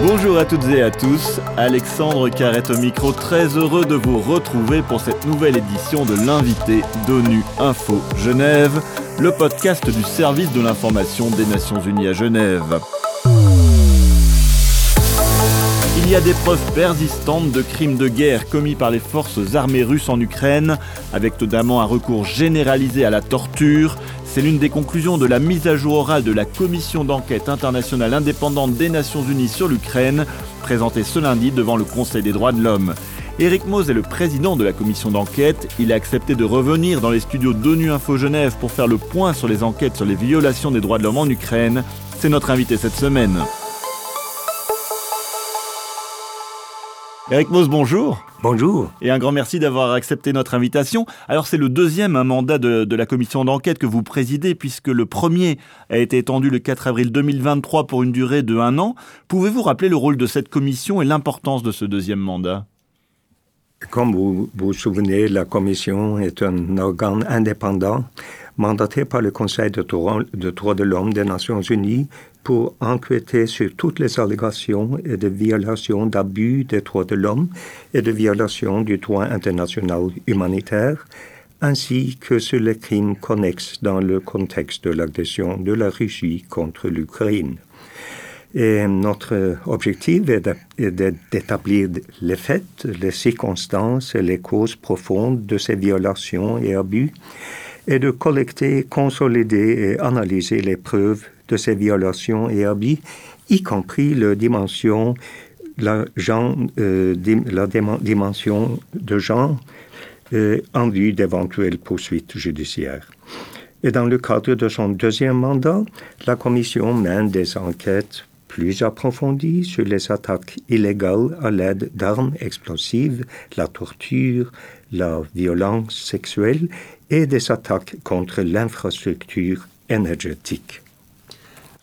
Bonjour à toutes et à tous, Alexandre Carrette au micro, très heureux de vous retrouver pour cette nouvelle édition de l'invité d'ONU Info Genève, le podcast du service de l'information des Nations Unies à Genève. Il y a des preuves persistantes de crimes de guerre commis par les forces armées russes en Ukraine, avec notamment un recours généralisé à la torture, c'est l'une des conclusions de la mise à jour orale de la commission d'enquête internationale indépendante des Nations Unies sur l'Ukraine, présentée ce lundi devant le Conseil des droits de l'homme. Eric Mose est le président de la commission d'enquête. Il a accepté de revenir dans les studios d'ONU Info Genève pour faire le point sur les enquêtes sur les violations des droits de l'homme en Ukraine. C'est notre invité cette semaine. Eric Mose, bonjour. Bonjour. Et un grand merci d'avoir accepté notre invitation. Alors c'est le deuxième mandat de, la commission d'enquête que vous présidez puisque le premier a été étendu le 4 avril 2023 pour une durée de un an. Pouvez-vous rappeler le rôle de cette commission et l'importance de ce deuxième mandat? Comme vous vous souvenez, la commission est un organe indépendant mandaté par le Conseil de droits de l'homme des Nations Unies pour enquêter sur toutes les allégations et de violations d'abus des droits de l'homme et de violations du droit international humanitaire, ainsi que sur les crimes connexes dans le contexte de l'agression de la Russie contre l'Ukraine. Et notre objectif est d'établir les faits, les circonstances et les causes profondes de ces violations et abus, et de collecter, consolider et analyser les preuves de ces violations et abus, y compris la dimension, la, genre, euh, la dimension de genre euh, en vue d'éventuelles poursuites judiciaires. Et dans le cadre de son deuxième mandat, la Commission mène des enquêtes plus approfondies sur les attaques illégales à l'aide d'armes explosives, la torture, la violence sexuelle et des attaques contre l'infrastructure énergétique.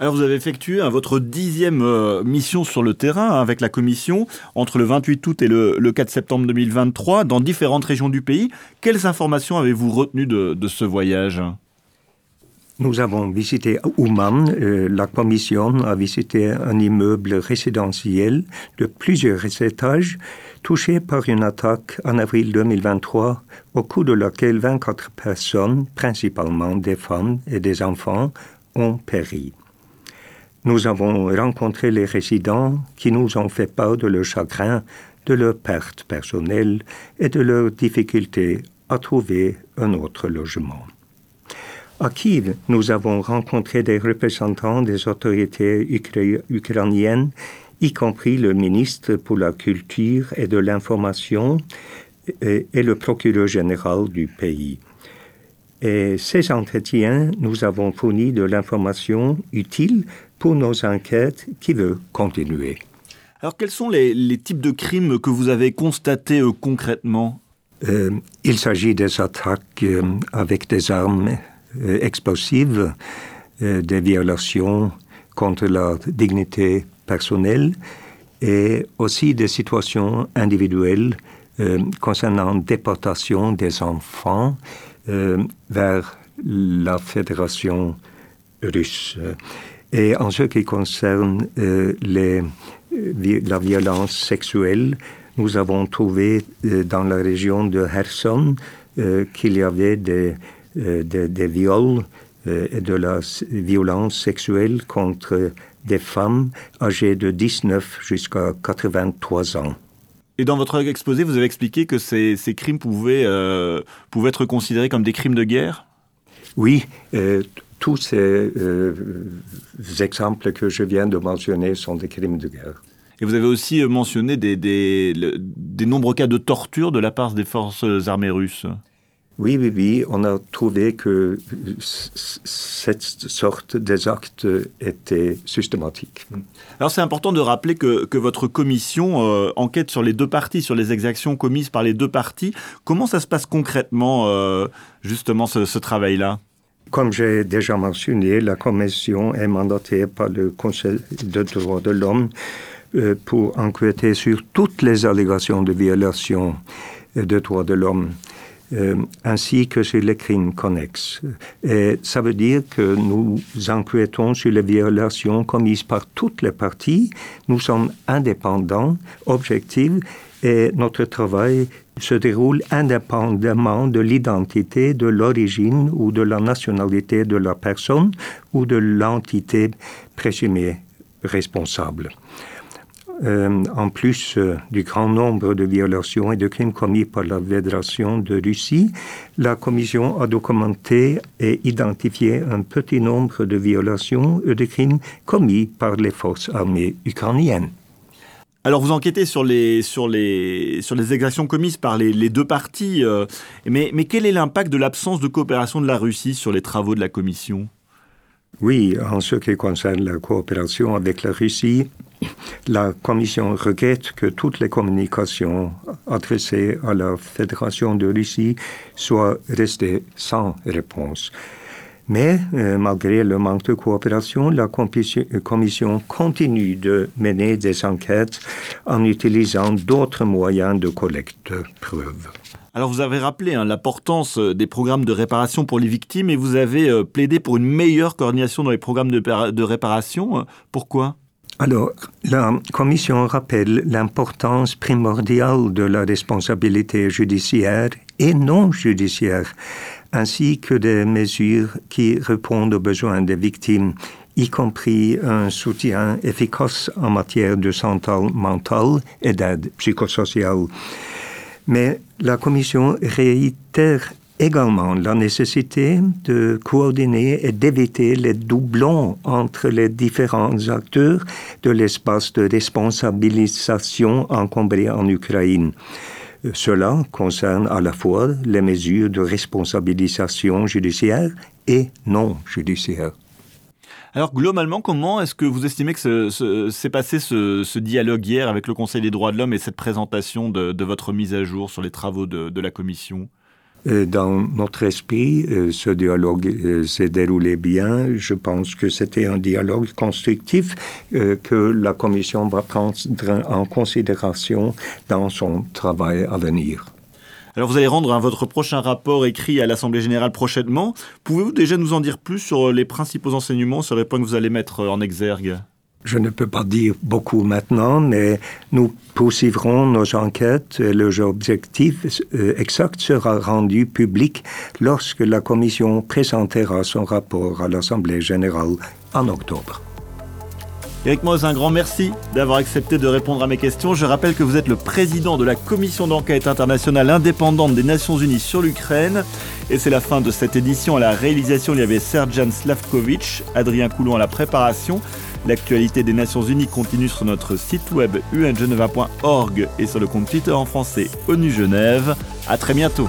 Alors vous avez effectué hein, votre dixième euh, mission sur le terrain hein, avec la commission entre le 28 août et le, 4 septembre 2023 dans différentes régions du pays. Quelles informations avez-vous retenues de, ce voyage? Nous avons visité Ouman. Euh, la commission a visité un immeuble résidentiel de plusieurs étages touché par une attaque en avril 2023 au cours de laquelle 24 personnes, principalement des femmes et des enfants, ont péri. Nous avons rencontré les résidents qui nous ont fait part de leur chagrin, de leur perte personnelle et de leur difficulté à trouver un autre logement. À Kiev, nous avons rencontré des représentants des autorités ukrainiennes, y compris le ministre pour la Culture et de l'Information et, et le procureur général du pays. Et ces entretiens nous avons fourni de l'information utile pour nos enquêtes qui veut continuer. Alors quels sont les, types de crimes que vous avez constatés euh, concrètement? Euh, Il s'agit des attaques euh, avec des armes explosives, des violations contre la dignité personnelle et aussi des situations individuelles concernant déportation des enfants vers la Fédération russe. Et en ce qui concerne euh, les, euh, la violence sexuelle, nous avons trouvé euh, dans la région de Kherson qu'il y avait des, des, des viols et de la violence sexuelle contre des femmes âgées de 19 jusqu'à 83 ans. Et dans votre exposé, vous avez expliqué que ces, ces crimes pouvaient, pouvaient être considérés comme des crimes de guerre? Oui, tous ces euh, exemples que je viens de mentionner sont des crimes de guerre. Et vous avez aussi euh, mentionné des, des, des, nombreux cas de torture de la part des forces armées russes. Oui, oui, oui. On a trouvé que cette sorte d'actes était systématique. Alors c'est important de rappeler que, que votre commission euh, enquête sur les deux parties, sur les exactions commises par les deux parties. Comment ça se passe concrètement, justement, ce, ce travail-là? Comme j'ai déjà mentionné, la Commission est mandatée par le Conseil des droits de l'homme euh, pour enquêter sur toutes les allégations de violation des droits de l'homme. euh, ainsi que sur les crimes connexes. Et ça veut dire que nous enquêtons sur les violations commises par toutes les parties. Nous sommes indépendants, objectifs, et notre travail se déroule indépendamment de l'identité, de l'origine ou de la nationalité de la personne ou de l'entité présumée responsable. Euh, en plus euh, du grand nombre de violations et de crimes commis par la Fédération de Russie, la Commission a documenté et identifié un petit nombre de violations et de crimes commis par les forces armées ukrainiennes. Alors vous enquêtez sur les, sur les, sur les exactions commises par les, deux parties, euh, mais, mais quel est l'impact de l'absence de coopération de la Russie sur les travaux de la Commission? Oui, en ce qui concerne la coopération avec la Russie, la Commission regrette que toutes les communications adressées à la Fédération de Russie soient restées sans réponse. Mais euh, malgré le manque de coopération, la Commission continue de mener des enquêtes en utilisant d'autres moyens de collecte de preuves. Alors vous avez rappelé hein, l'importance euh, des programmes de réparation pour les victimes et vous avez euh, plaidé pour une meilleure coordination dans les programmes de réparation. Pourquoi? Alors, la Commission rappelle l'importance primordiale de la responsabilité judiciaire et non judiciaire, ainsi que des mesures qui répondent aux besoins des victimes, y compris un soutien efficace en matière de santé mentale et d'aide psychosociale. Mais la Commission réitère également la nécessité de coordonner et d'éviter les doublons entre les différents acteurs de l'espace de responsabilisation encombré en Ukraine. Cela concerne à la fois les mesures de responsabilisation judiciaire et non judiciaire. Alors globalement, comment est-ce que vous estimez que s'est passé ce, dialogue hier avec le Conseil des droits de l'homme et cette présentation de, votre mise à jour sur les travaux de la Commission? Dans notre esprit, euh, ce dialogue euh, s'est déroulé bien. Je pense que c'était un dialogue constructif que la Commission va prendre en considération dans son travail à venir. Alors vous allez rendre votre prochain rapport écrit à l'Assemblée générale prochainement. Pouvez-vous déjà nous en dire plus sur les principaux enseignements, sur les points que vous allez mettre en exergue? Je ne peux pas dire beaucoup maintenant, mais nous poursuivrons nos enquêtes et le objectif euh, exact sera rendu public lorsque la Commission présentera son rapport à l'Assemblée générale en octobre. Eric Moz, un grand merci d'avoir accepté de répondre à mes questions. Je rappelle que vous êtes le président de la commission d'enquête internationale indépendante des Nations Unies sur l'Ukraine. Et c'est la fin de cette édition. À la réalisation, il y avait Serjan Slavkovic, Adrien Coulon à la préparation. L'actualité des Nations Unies continue sur notre site web ungeneva.org et sur le compte Twitter en français ONU Genève. À très bientôt.